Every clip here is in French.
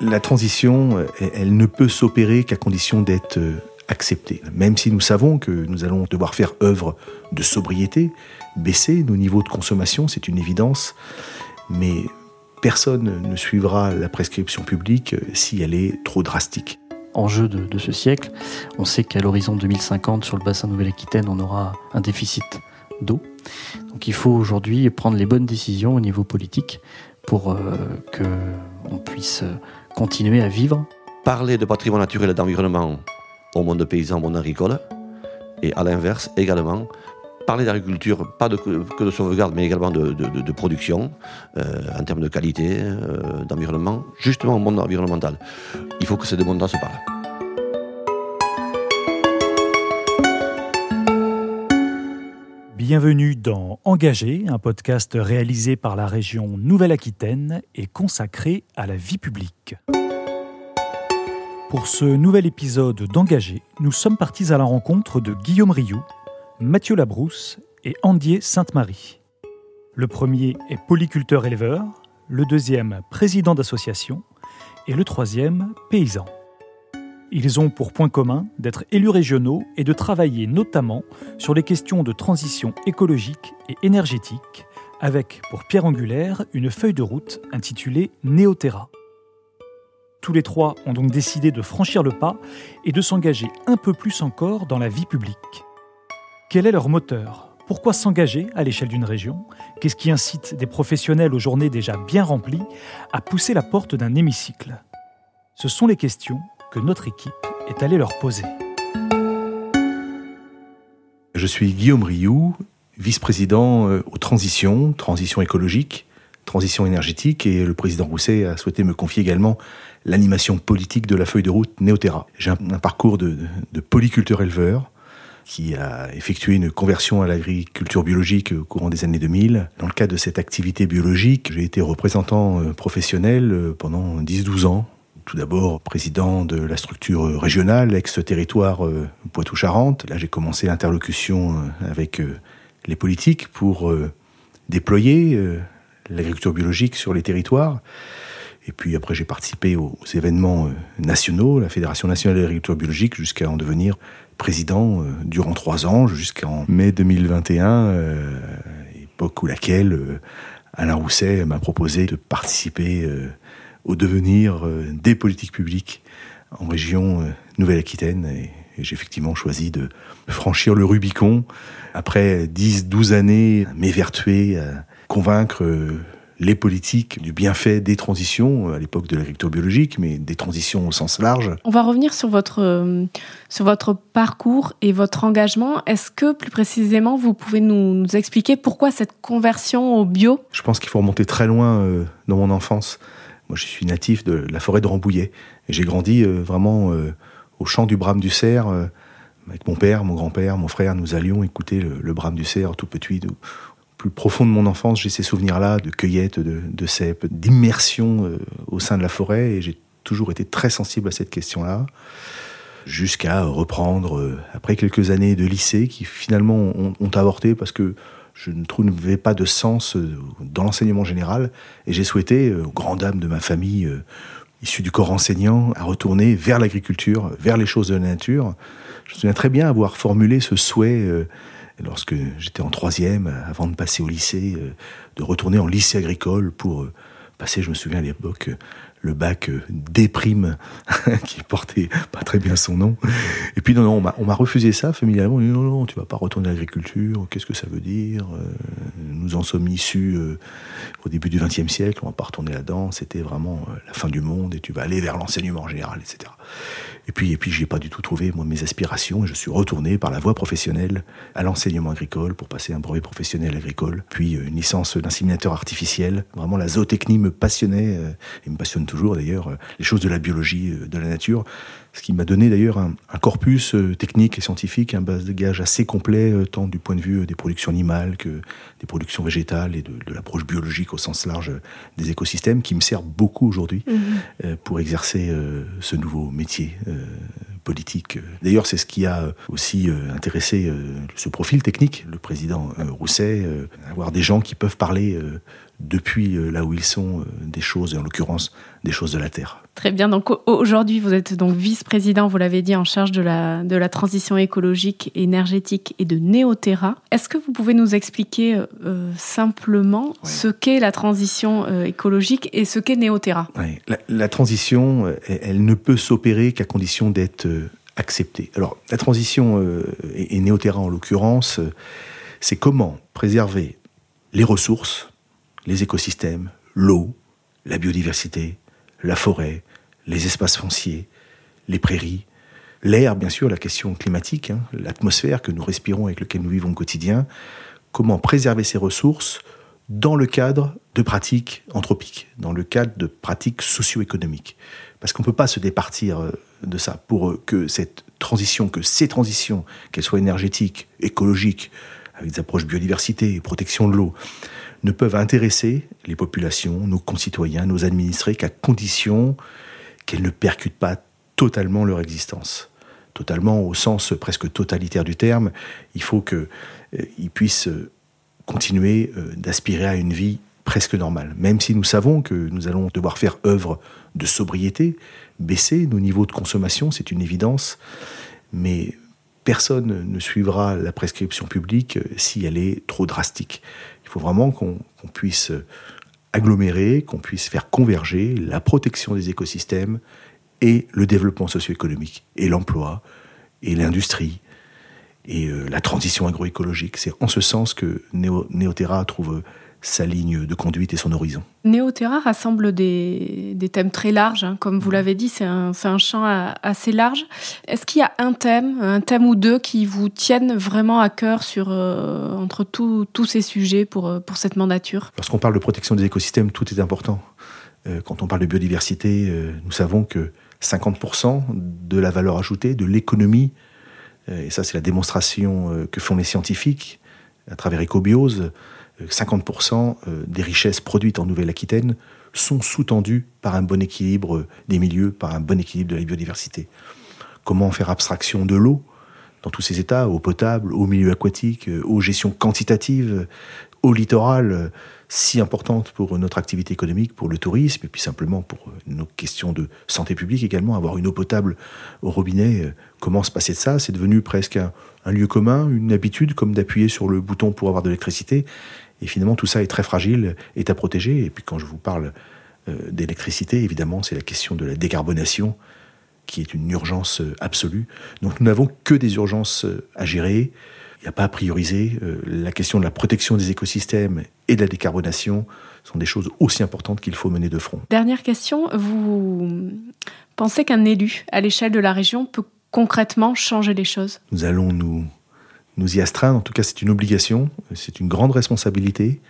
La transition, elle ne peut s'opérer qu'à condition d'être acceptée. Même si nous savons que nous allons devoir faire œuvre de sobriété, baisser nos niveaux de consommation, c'est une évidence, mais personne ne suivra la prescription publique si elle est trop drastique. Enjeu de, de ce siècle, on sait qu'à l'horizon 2050, sur le bassin Nouvelle-Aquitaine, on aura un déficit d'eau. Donc il faut aujourd'hui prendre les bonnes décisions au niveau politique pour euh, que on puisse continuer à vivre. Parler de patrimoine naturel et d'environnement au monde paysan, au monde agricole, et à l'inverse également parler d'agriculture, pas que de sauvegarde, mais également de, production, euh, en termes de qualité, euh, d'environnement, justement au monde environnemental. Il faut que ces deux mondes se parlent. Bienvenue dans Engagé, un podcast réalisé par la région Nouvelle-Aquitaine et consacré à la vie publique. Pour ce nouvel épisode d'Engagé, nous sommes partis à la rencontre de Guillaume Rioux, Mathieu Labrousse et Andier Sainte-Marie. Le premier est polyculteur-éleveur, le deuxième président d'association et le troisième paysan. Ils ont pour point commun d'être élus régionaux et de travailler notamment sur les questions de transition écologique et énergétique, avec pour pierre angulaire une feuille de route intitulée Néoterra. Tous les trois ont donc décidé de franchir le pas et de s'engager un peu plus encore dans la vie publique. Quel est leur moteur? Pourquoi s'engager à l'échelle d'une région? Qu'est-ce qui incite des professionnels aux journées déjà bien remplies à pousser la porte d'un hémicycle? Ce sont les questions que notre équipe est allée leur poser. Je suis Guillaume Rioux, vice-président euh, aux transitions, transition écologique, transition énergétique, et le président Rousset a souhaité me confier également l'animation politique de la feuille de route Néoterra. J'ai un, parcours de, de polyculteur-éleveur qui a effectué une conversion à l'agriculture biologique au courant des années 2000. Dans le cadre de cette activité biologique, j'ai été représentant euh, professionnel euh, pendant 10-12 ans tout d'abord président de la structure régionale, ex-territoire euh, Poitou-Charentes. Là, j'ai commencé l'interlocution euh, avec euh, les politiques pour déployer l'agriculture biologique sur les territoires. Et puis après, j'ai participé aux événements nationaux, la Fédération nationale de l'agriculture biologique, jusqu'à en devenir président durant trois ans, jusqu'en mai 2021, époque où laquelle Alain Rousset m'a proposé de participer au devenir euh, des politiques publiques en région euh, Nouvelle-Aquitaine. Et, j'ai effectivement choisi de franchir le Rubicon après 10-12 années m'évertuer à convaincre euh, les politiques du bienfait des transitions à l'époque de l'agriculture biologique, mais des transitions au sens large. On va revenir sur votre, sur votre parcours et votre engagement. Est-ce que plus précisément, vous pouvez nous, nous, expliquer pourquoi cette conversion au bio? Je pense qu'il faut remonter très loin dans mon enfance. Moi, je suis natif de la forêt de Rambouillet. Et j'ai grandi euh, vraiment euh, au champ du brame du cerf. Euh, avec mon père, mon grand-père, mon frère, nous allions écouter le, brame du cerf tout petit. Au plus profond de mon enfance, j'ai ces souvenirs-là de cueillette, de, de d'immersion au sein de la forêt. Et j'ai toujours été très sensible à cette question-là jusqu'à reprendre, après quelques années de lycée, qui finalement ont, ont avorté parce que je ne trouvais pas de sens euh, dans l'enseignement général et j'ai souhaité, euh, aux grandes dames de ma famille, euh, issue du corps enseignant, à retourner vers l'agriculture, vers les choses de la nature. Je me souviens très bien avoir formulé ce souhait lorsque j'étais en troisième, avant de passer au lycée, de retourner en lycée agricole pour passer, je me souviens à l'époque, le bac euh, déprime qui portait pas très bien son nom. Et puis non, non on m'a refusé ça familialement. On dit, non, non, tu vas pas retourner à l'agriculture. Qu'est-ce que ça veut dire euh, Nous en sommes issus euh, au début du XXe siècle. On va pas retourner là-dedans. C'était vraiment la fin du monde et tu vas aller vers l'enseignement général, etc. Et puis, et puis, j'ai pas du tout trouvé moi mes aspirations. Je suis retourné par la voie professionnelle à l'enseignement agricole pour passer un brevet professionnel agricole, puis une licence d'inséminateur artificiel. Vraiment, la zootechnie me passionnait et me passionne toujours d'ailleurs euh, les choses de la biologie, euh, de la nature, ce qui m'a donné d'ailleurs un, corpus euh, technique et scientifique, un bagage assez complet, tant du point de vue des productions animales que des productions végétales et de, l'approche biologique au sens large des écosystèmes, qui me sert beaucoup aujourd'hui mhm. pour exercer ce nouveau métier politique. D'ailleurs, c'est ce qui a aussi intéressé ce profil technique, le président Rousset, avoir des gens qui peuvent parler depuis euh, là où ils sont des choses, et en l'occurrence des choses de la Terre. Très bien. Donc aujourd'hui, vous êtes donc vice-président, vous l'avez dit, en charge de la, de la transition écologique, énergétique et de Néoterra. Est-ce que vous pouvez nous expliquer simplement ce qu'est la transition écologique et ce qu'est Néoterra? La, la, transition, elle, ne peut s'opérer qu'à condition d'être acceptée. Alors la transition, et, et Néoterra en l'occurrence, c'est comment préserver les ressources, les écosystèmes, l'eau, la biodiversité, la forêt, les espaces fonciers, les prairies, l'air, bien sûr, la question climatique, hein, l'atmosphère que nous respirons avec laquelle nous vivons au quotidien, comment préserver ces ressources dans le cadre de pratiques anthropiques, dans le cadre de pratiques socio-économiques. Parce qu'on ne peut pas se départir euh, de ça pour que cette transition, que ces transitions, qu'elles soient énergétiques, écologiques, avec des approches biodiversité et protection de l'eau, ne peuvent intéresser les populations, nos concitoyens, nos administrés, qu'à condition qu'elles ne percutent pas totalement leur existence. Totalement au sens presque totalitaire du terme, il faut qu'ils euh, puissent euh, continuer euh, d'aspirer à une vie presque normale. Même si nous savons que nous allons devoir faire œuvre de sobriété, baisser nos niveaux de consommation, c'est une évidence, mais personne ne suivra la prescription publique euh, si elle est trop drastique. Il faut vraiment qu'on puisse agglomérer, qu'on puisse faire converger la protection des écosystèmes et le développement socio-économique, et l'emploi, et l'industrie, et euh, la transition agroécologique. C'est en ce sens que Néoterra trouve sa ligne de conduite et son horizon. Néoterra rassemble des, thèmes très larges, hein. comme vous l'avez dit, c'est un, champ assez large. Est-ce qu'il y a un thème, un thème ou deux qui vous tiennent vraiment à cœur sur, euh, entre tous ces sujets pour, euh, pour cette mandature? Lorsqu'on parle de protection des écosystèmes, tout est important. Euh, quand on parle de biodiversité, nous savons que 50% de la valeur ajoutée, de l'économie, et ça c'est la démonstration que font les scientifiques à travers Ecobiose, 50% euh, des richesses produites en Nouvelle-Aquitaine sont sous-tendues par un bon équilibre des milieux, par un bon équilibre de la biodiversité. Comment faire abstraction de l'eau dans tous ces états, eau potable, eau milieu aquatique, euh, eau gestion quantitative, eau littorale, euh, si importante pour notre activité économique, pour le tourisme, et puis simplement pour nos questions de santé publique également, avoir une eau potable au robinet, comment se passer de ça? C'est devenu presque un, un, lieu commun, une habitude, comme d'appuyer sur le bouton pour avoir de l'électricité. Et finalement, tout ça est très fragile, est à protéger. Et puis quand je vous parle euh, d'électricité, évidemment, c'est la question de la décarbonation qui est une urgence euh, absolue. Donc nous n'avons que des urgences euh, à gérer. Il n'y a pas à prioriser. La question de la protection des écosystèmes et de la décarbonation sont des choses aussi importantes qu'il faut mener de front. Dernière question, vous pensez qu'un élu à l'échelle de la région peut concrètement changer les choses? Nous allons nous nous y astreindre. En tout cas, c'est une obligation, c'est une grande responsabilité.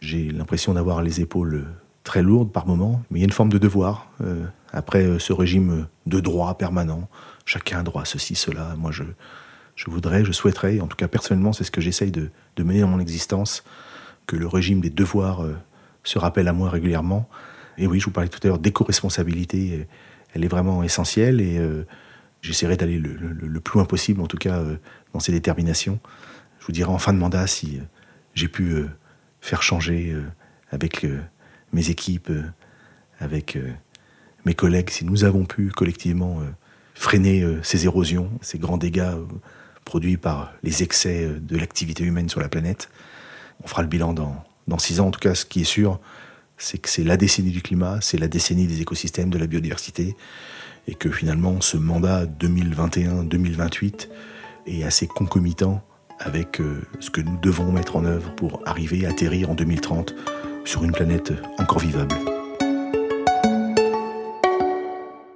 J'ai l'impression d'avoir les épaules très lourdes par moments, mais il y a une forme de devoir. Euh, après euh, ce régime de droit permanent, chacun a droit à ceci, cela. Moi, je, je voudrais, je souhaiterais, en tout cas personnellement, c'est ce que j'essaye de, mener dans mon existence, que le régime des devoirs euh, se rappelle à moi régulièrement. Et oui, je vous parlais tout à l'heure d'éco-responsabilité, elle est vraiment essentielle j'essaierai d'aller le, plus loin possible, en tout cas dans ses déterminations. Je vous dirai en fin de mandat si euh, j'ai pu euh, faire changer euh, avec mes équipes, avec mes collègues, si nous avons pu collectivement freiner ces érosions, ces grands dégâts produits par les excès de l'activité humaine sur la planète. On fera le bilan dans six ans. En tout cas, ce qui est sûr, c'est que c'est la décennie du climat, c'est la décennie des écosystèmes, de la biodiversité, et que finalement, ce mandat 2021-2028 et assez concomitant avec euh, ce que nous devons mettre en œuvre pour arriver à atterrir en 2030 sur une planète encore vivable.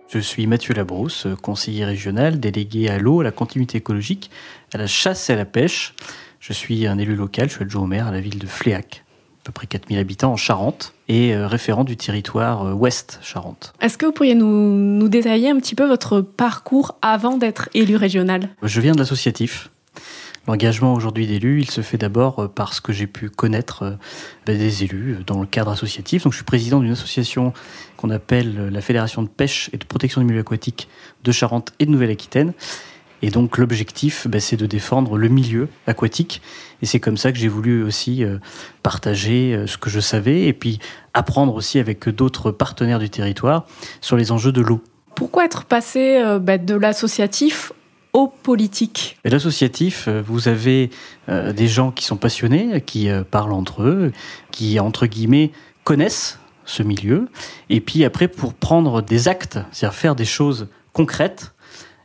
Je suis Mathieu Labrousse, conseiller régional, délégué à l'eau, à la continuité écologique, à la chasse et à la pêche. Je suis un élu local, je suis adjoint au maire à la ville de Fléac, à peu près 4000 habitants en Charente, et euh, référent du territoire euh, ouest Charente. Est-ce que vous pourriez nous, nous détailler un petit peu votre parcours avant d'être élu régional? Je viens de l'associatif. L'engagement aujourd'hui d'élu, il se fait d'abord euh, parce que j'ai pu connaître des élus dans le cadre associatif. Donc, je suis président d'une association qu'on appelle la Fédération de pêche et de protection du milieu aquatique de Charente et de Nouvelle-Aquitaine. Et donc l'objectif, ben, c'est de défendre le milieu aquatique. Et c'est comme ça que j'ai voulu aussi euh, partager euh, ce que je savais et puis apprendre aussi avec d'autres partenaires du territoire sur les enjeux de l'eau. Pourquoi être passé euh, ben, de l'associatif au politique? L'associatif, vous avez des gens qui sont passionnés, qui parlent entre eux, qui, entre guillemets, connaissent ce milieu. Et puis après, pour prendre des actes, c'est-à-dire faire des choses concrètes,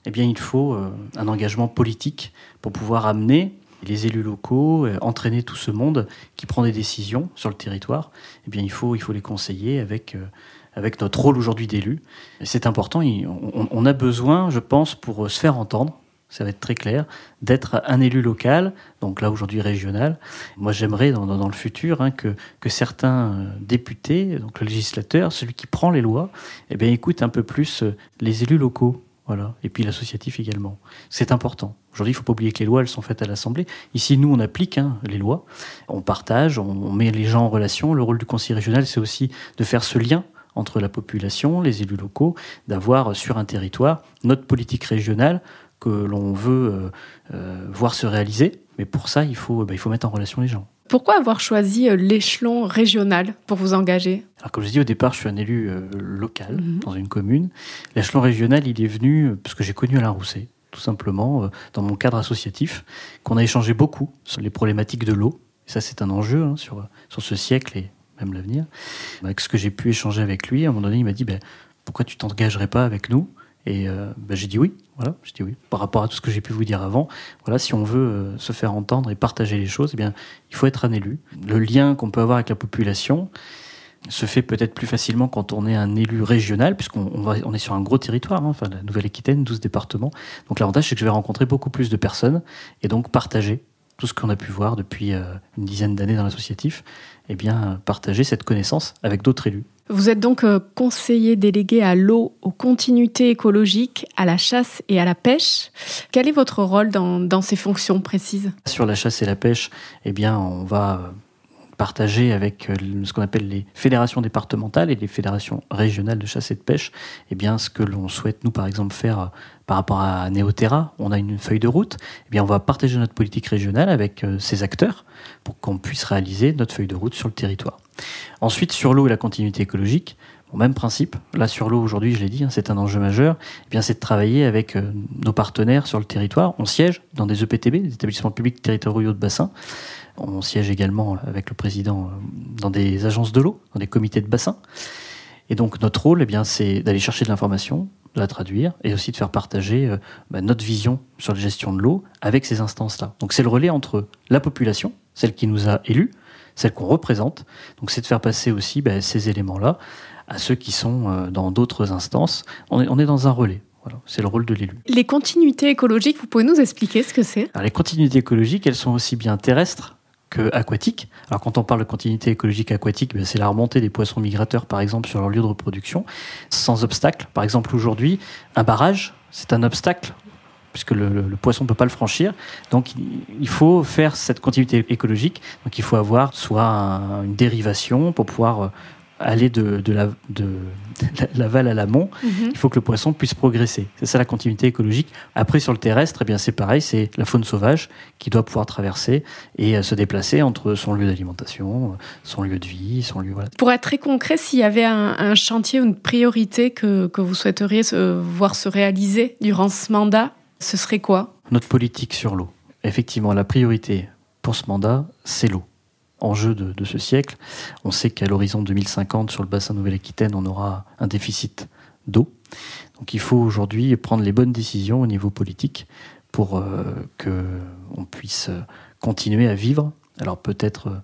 eh bien, il faut euh, un engagement politique pour pouvoir amener les élus locaux, euh, entraîner tout ce monde qui prend des décisions sur le territoire. Eh bien, il faut, il faut les conseiller avec, euh, avec notre rôle aujourd'hui d'élu. C'est important. on, a besoin, je pense, pour se faire entendre, ça va être très clair, d'être un élu local, donc là aujourd'hui régional. Moi j'aimerais dans, dans, le futur hein, que, que certains députés, donc le législateur, celui qui prend les lois, eh bien écoute un peu plus les élus locaux. Voilà. Et puis l'associatif également. C'est important. Aujourd'hui, il ne faut pas oublier que les lois, elles sont faites à l'Assemblée. Ici, nous, on applique hein, les lois. On partage, on, met les gens en relation. Le rôle du conseil régional, c'est aussi de faire ce lien entre la population, les élus locaux, d'avoir sur un territoire notre politique régionale que l'on veut euh, euh, voir se réaliser. Mais pour ça, il faut, il faut mettre en relation les gens. Pourquoi avoir choisi euh, l'échelon régional pour vous engager? Alors, comme je dis au départ, je suis un élu euh, local mhm. dans une commune. L'échelon régional, il est venu euh, parce que j'ai connu Alain Rousset, tout simplement, dans mon cadre associatif, qu'on a échangé beaucoup sur les problématiques de l'eau. ça, c'est un enjeu hein, sur, sur ce siècle et même l'avenir. Avec ce que j'ai pu échanger avec lui, à un moment donné, il m'a dit ben, Pourquoi tu t'engagerais pas avec nous? Et euh, bah, j'ai dit oui, voilà, j'ai dit oui. Par rapport à tout ce que j'ai pu vous dire avant, voilà, si on veut euh, se faire entendre et partager les choses, eh bien, il faut être un élu. Le lien qu'on peut avoir avec la population se fait peut-être plus facilement quand on est un élu régional, puisqu'on on est sur un gros territoire, hein, enfin la Nouvelle-Aquitaine, 12 départements. Donc l'avantage, c'est que je vais rencontrer beaucoup plus de personnes et donc partager tout ce qu'on a pu voir depuis euh, une dizaine d'années dans l'associatif, eh bien, partager cette connaissance avec d'autres élus. Vous êtes donc euh, conseiller délégué à l'eau, aux continuités écologiques, à la chasse et à la pêche. Quel est votre rôle dans, ces fonctions précises? Sur la chasse et la pêche, eh bien, on va euh, partager avec euh, ce qu'on appelle les fédérations départementales et les fédérations régionales de chasse et de pêche, eh bien, ce que l'on souhaite, nous, par exemple, faire par rapport à Néoterra, on a une feuille de route, eh on va partager notre politique régionale avec ces acteurs pour qu'on puisse réaliser notre feuille de route sur le territoire. Ensuite, sur l'eau et la continuité écologique, au même principe. Là, sur l'eau, aujourd'hui, je l'ai dit, hein, c'est un enjeu majeur. Eh bien, c'est de travailler avec euh, nos partenaires sur le territoire. On siège dans des EPTB, des établissements publics territoriaux de bassin. On siège également avec le président euh, dans des agences de l'eau, dans des comités de bassin. Et donc, notre rôle, eh bien, c'est d'aller chercher de l'information, de la traduire et aussi de faire partager euh, bah, notre vision sur la gestion de l'eau avec ces instances-là. Donc, c'est le relais entre la population, celle qui nous a élus, celle qu'on représente. Donc c'est de faire passer aussi ben, ces éléments-là à ceux qui sont euh, dans d'autres instances. On est, on est dans un relais. Voilà, c'est le rôle de l'élu. Les continuités écologiques, vous pouvez nous expliquer ce que c'est? Les continuités écologiques, elles sont aussi bien terrestres que aquatiques. Alors quand on parle de continuité écologique aquatique, ben, c'est la remontée des poissons migrateurs, par exemple, sur leur lieu de reproduction, sans obstacle. Par exemple, aujourd'hui, un barrage, c'est un obstacle puisque le, poisson ne peut pas le franchir. Donc il faut faire cette continuité écologique. Donc il faut avoir soit une dérivation pour pouvoir euh, aller de, la, de, l'aval à l'amont, mhm. il faut que le poisson puisse progresser. C'est ça la continuité écologique. Après, sur le terrestre, eh bien c'est pareil, c'est la faune sauvage qui doit pouvoir traverser et euh, se déplacer entre son lieu d'alimentation, son lieu de vie, son lieu. Voilà. Pour être très concret, s'il y avait un, chantier ou une priorité que, que vous souhaiteriez voir se réaliser durant ce mandat, ce serait quoi? Notre politique sur l'eau. Effectivement, la priorité pour ce mandat, c'est l'eau. Enjeu de, ce siècle, on sait qu'à l'horizon 2050, sur le bassin Nouvelle-Aquitaine, on aura un déficit d'eau. Donc il faut aujourd'hui prendre les bonnes décisions au niveau politique pour euh, que puisse continuer à vivre. Alors peut-être euh,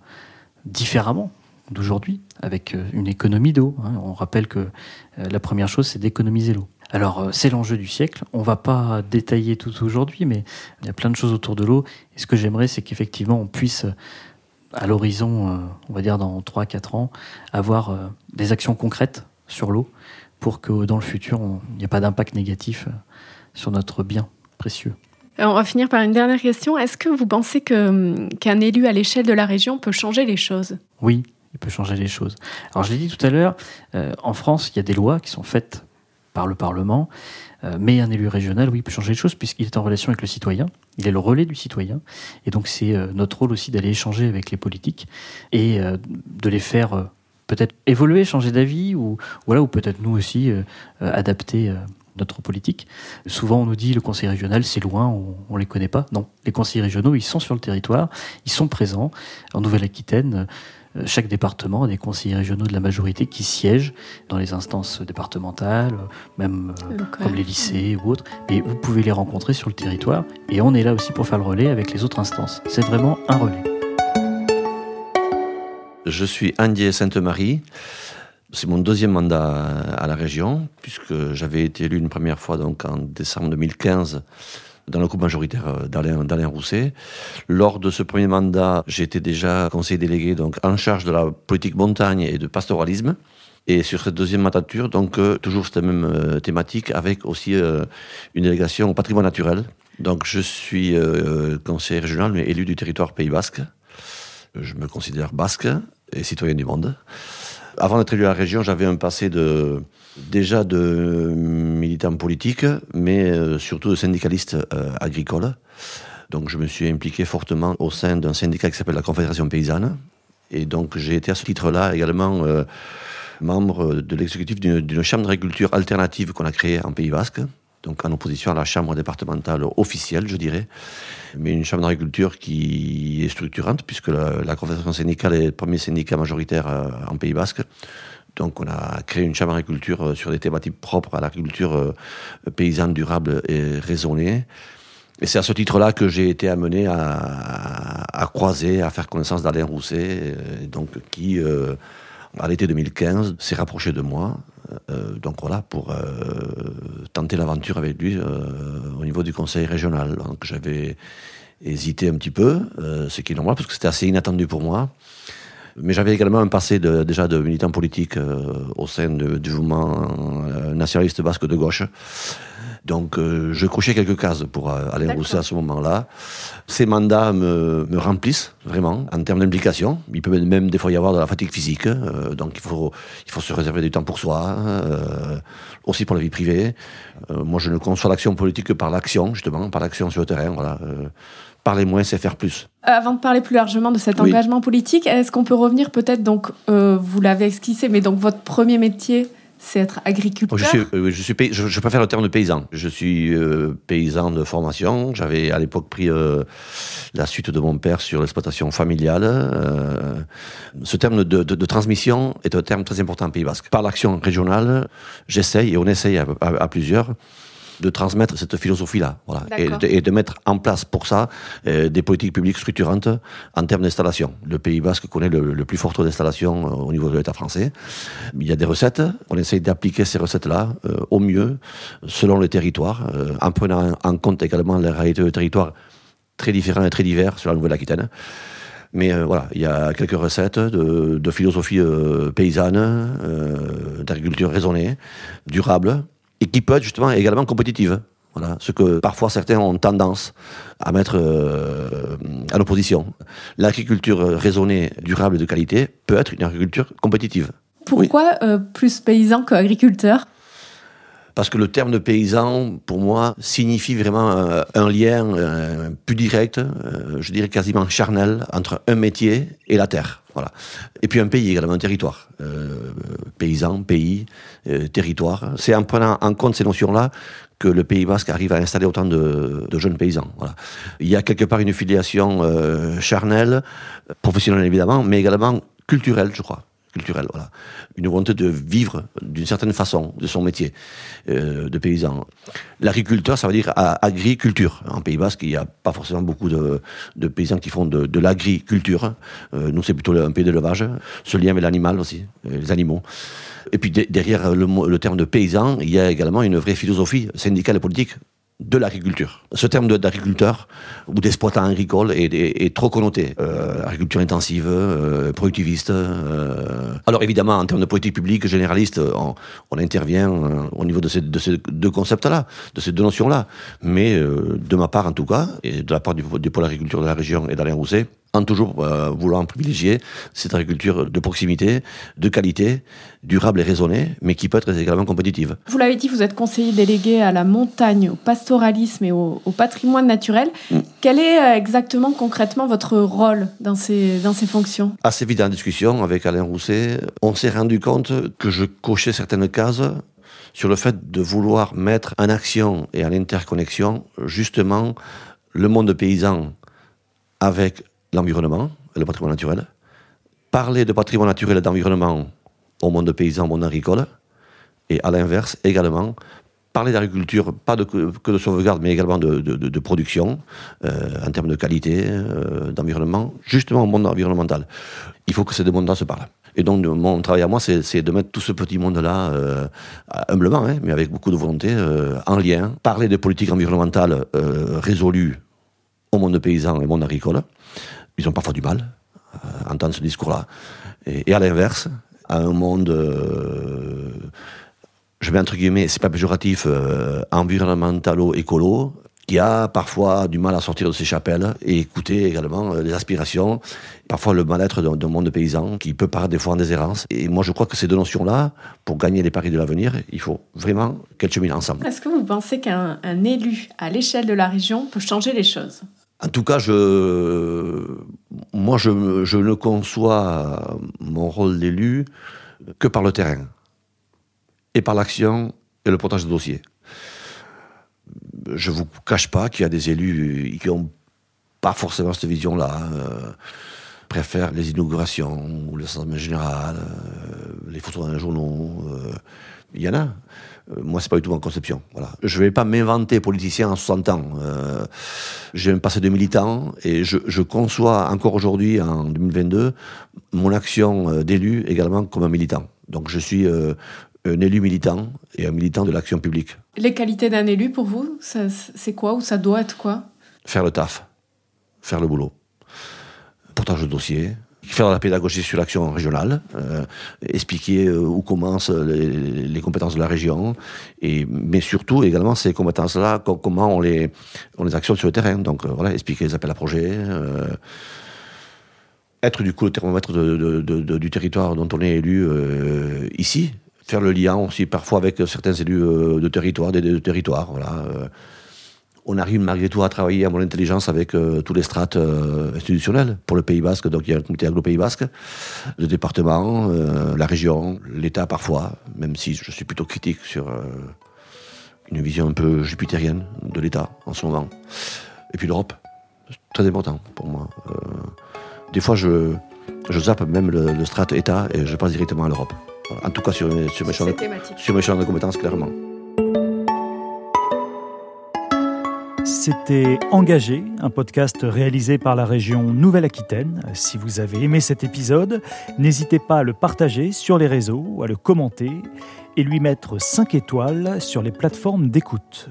différemment d'aujourd'hui, avec euh, une économie d'eau. Hein. On rappelle que la première chose, c'est d'économiser l'eau. Alors euh, c'est l'enjeu du siècle. On va pas détailler tout aujourd'hui, mais il y a plein de choses autour de l'eau. Et ce que j'aimerais, c'est qu'effectivement on puisse, à l'horizon, euh, on va dire dans 3-4 ans, avoir euh, des actions concrètes sur l'eau pour que dans le futur, il n'y ait pas d'impact négatif sur notre bien précieux. on va finir par une dernière question. Est-ce que vous pensez hum, qu'un élu à l'échelle de la région peut changer les choses? Oui, il peut changer les choses. Alors je l'ai dit tout à l'heure, en France, il y a des lois qui sont faites par le Parlement. mais un élu régional, oui, peut changer les choses puisqu'il est en relation avec le citoyen. Il est le relais du citoyen. Et donc, c'est notre rôle aussi d'aller échanger avec les politiques et de les faire peut-être évoluer, changer d'avis ou, voilà, peut-être nous aussi adapter notre politique. Souvent, on nous dit le conseil régional, c'est loin, on ne les connaît pas. Non, les conseils régionaux, ils sont sur le territoire, ils sont présents. En Nouvelle-Aquitaine, euh, chaque département a des conseillers régionaux de la majorité qui siègent dans les instances départementales, même euh, comme les lycées ou autres. Et vous pouvez les rencontrer sur le territoire. Et on est là aussi pour faire le relais avec les autres instances. C'est vraiment un relais. Je suis Andier Sainte-Marie. C'est mon deuxième mandat à la région, puisque j'avais été élu une première fois donc en décembre 2015 dans le groupe majoritaire euh, d'Alain Rousset. Lors de ce premier mandat, j'étais déjà conseiller délégué donc en charge de la politique montagne et de pastoralisme. Et sur cette deuxième mandature, donc euh, toujours cette même euh, thématique, avec aussi une délégation au patrimoine naturel. Donc je suis conseiller régional, mais élu du territoire Pays Basque. Je me considère basque et citoyen du monde. Avant d'être élu à la région, j'avais un passé de, déjà de militant politique, mais euh, surtout de syndicaliste euh, agricole. Donc je me suis impliqué fortement au sein d'un syndicat qui s'appelle la Confédération Paysanne. Et donc j'ai été à ce titre-là également euh, membre de l'exécutif d'une chambre d'agriculture alternative qu'on a créée en Pays Basque, donc en opposition à la chambre départementale officielle, je dirais, mais une chambre d'agriculture qui est structurante, puisque la, Confédération syndicale est le premier syndicat majoritaire euh, en Pays Basque. Donc on a créé une chambre d'agriculture euh, sur des thématiques propres à l'agriculture euh, paysanne, durable et raisonnée. Et c'est à ce titre-là que j'ai été amené à, croiser, à faire connaissance d'Alain Rousset, donc qui, à l'été 2015, s'est rapproché de moi euh, donc voilà, pour euh, tenter l'aventure avec lui euh, au niveau du conseil régional. Donc j'avais hésité un petit peu, ce qui est normal parce que c'était assez inattendu pour moi. Mais j'avais également un passé déjà de militant politique au sein du mouvement nationaliste basque de gauche. Donc euh, je cochais quelques cases pour euh, Alain Rousset à ce moment-là. Ces mandats me, me, remplissent vraiment en termes d'implication. Il peut même des fois y avoir de la fatigue physique, euh, donc il faut, il faut se réserver du temps pour soi, aussi pour la vie privée. moi je ne conçois l'action politique que par l'action, justement, par l'action sur le terrain. Voilà. parler moins, c'est faire plus. Avant de parler plus largement de cet engagement politique, est-ce qu'on peut revenir peut-être, donc vous l'avez esquissé, mais donc votre premier métier c'est être agriculteur je, suis, euh, je, suis, préfère le terme de paysan. Je suis euh, paysan de formation. J'avais à l'époque pris euh, la suite de mon père sur l'exploitation familiale. ce terme de, transmission est un terme très important en Pays Basque. Par l'action régionale, j'essaye, et on essaye à plusieurs, de transmettre cette philosophie-là, voilà, et de, mettre en place pour ça euh, des politiques publiques structurantes en termes d'installation. Le Pays Basque connaît le, plus fort taux d'installation euh, au niveau de l'État français. Il y a des recettes, on essaye d'appliquer ces recettes-là euh, au mieux, selon les territoires, en prenant en compte également les réalités de territoires très différents et très divers sur la Nouvelle-Aquitaine. Mais voilà, il y a quelques recettes de, philosophie paysanne, d'agriculture raisonnée, durable, et qui peut être justement également compétitive. Voilà, ce que parfois certains ont tendance à mettre euh, en opposition. L'agriculture raisonnée, durable et de qualité peut être une agriculture compétitive. Pourquoi euh, plus paysan qu'agriculteur? Parce que le terme de paysan, pour moi, signifie vraiment euh, un, lien plus direct, je dirais quasiment charnel, entre un métier et la terre. Voilà. Et puis un pays également, un territoire. paysan, pays, territoire. C'est en prenant en compte ces notions-là que le Pays Basque arrive à installer autant de, jeunes paysans. Il y a quelque part une filiation charnelle, professionnelle évidemment, mais également culturelle, je crois culturelle, voilà. Une volonté de vivre d'une certaine façon de son métier euh, de paysan. L'agriculteur, ça veut dire agriculture. En Pays Basque, il n'y a pas forcément beaucoup de, paysans qui font de, l'agriculture. Euh, nous, c'est plutôt un pays d'élevage. Ce lien avec l'animal aussi, euh, les animaux. Et puis derrière le, le, terme de paysan, il y a également une vraie philosophie syndicale et politique de l'agriculture. Ce terme d'agriculteur ou d'exploitant agricole est, trop connoté. Euh, agriculture intensive, euh, productiviste. Euh. Alors évidemment, en termes de politique publique généraliste, on, intervient au niveau de ces, deux concepts-là, de ces deux notions-là. Mais de ma part en tout cas, et de la part du, du pôle agriculture de la région et d'Alain Rousset, en toujours euh, voulant privilégier cette agriculture de proximité, de qualité, durable et raisonnée, mais qui peut être également compétitive. Vous l'avez dit, vous êtes conseiller délégué à la montagne, au pastoralisme et au, patrimoine naturel. Mm. Quel est euh, exactement, concrètement, votre rôle dans ces, dans ces fonctions? Assez vite en discussion avec Alain Rousset, on s'est rendu compte que je cochais certaines cases sur le fait de vouloir mettre en action et en interconnexion justement le monde paysan avec l'environnement et le patrimoine naturel. Parler de patrimoine naturel et d'environnement au monde paysan, au monde agricole. Et à l'inverse, également, parler d'agriculture, pas que de sauvegarde, mais également de, production, euh, en termes de qualité, euh, d'environnement, justement au monde environnemental. Il faut que ces deux mondes-là se parlent. Et donc, mon travail à moi, c'est de mettre tout ce petit monde-là, euh, humblement, hein, mais avec beaucoup de volonté, en lien, parler de politique environnementale résolue au monde paysan et au monde agricole, ils ont parfois du mal à entendre ce discours-là. Et, à l'inverse, à un monde, euh, je mets entre guillemets, c'est pas péjoratif, euh, environnementalo-écolo, qui a parfois du mal à sortir de ses chapelles et écouter également euh, les aspirations, parfois le mal-être d'un monde paysan qui peut paraître des fois en déshérence. Et moi, je crois que ces deux notions-là, pour gagner les paris de l'avenir, il faut vraiment qu'elles cheminent ensemble. Est-ce que vous pensez qu'un élu à l'échelle de la région peut changer les choses? En tout cas, je, moi, je, ne conçois mon rôle d'élu que par le terrain et par l'action et le portage de dossier. Je ne vous cache pas qu'il y a des élus qui n'ont pas forcément cette vision-là, euh, préfèrent les inaugurations ou l'assemblée général, euh, les photos dans les journaux. Euh, il y en a. Euh, moi, c'est pas du tout ma conception. Voilà. Je vais pas m'inventer politicien en 60 ans. Euh, j'ai un passé de militant et je, je conçois encore aujourd'hui, en 2022, mon action euh, d'élu également comme un militant. Donc je suis euh, un élu militant et un militant de l'action publique. Les qualités d'un élu pour vous, c'est quoi ou ça doit être quoi? Faire le taf, faire le boulot, portage de dossier, faire la pédagogie sur l'action régionale, euh, expliquer euh, où commencent les, compétences de la région, et, mais surtout également ces compétences-là, comment on les, on les actionne sur le terrain. Donc euh, voilà, expliquer les appels à projets, être du coup le thermomètre du territoire dont on est élu ici, faire le lien aussi parfois avec certains élus de territoire, des, de territoires, voilà on arrive malgré tout à travailler à mon intelligence avec euh, tous les strates euh, institutionnels pour le Pays Basque. Donc il y a le comité aglo-Pays Basque, le département, euh, la région, l'État parfois, même si je suis plutôt critique sur une vision un peu jupitérienne de l'État en ce moment. Et puis l'Europe, très important pour moi. des fois, je, je zappe même le, le strat État et je passe directement à l'Europe. En tout cas sur, sur mes champs de compétences, clairement. C'était Engagé, un podcast réalisé par la région Nouvelle-Aquitaine. Si vous avez aimé cet épisode, n'hésitez pas à le partager sur les réseaux, à le commenter et lui mettre 5 étoiles sur les plateformes d'écoute.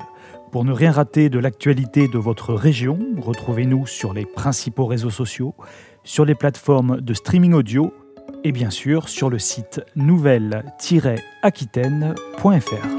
Pour ne rien rater de l'actualité de votre région, retrouvez-nous sur les principaux réseaux sociaux, sur les plateformes de streaming audio et bien sûr sur le site nouvelle-aquitaine.fr.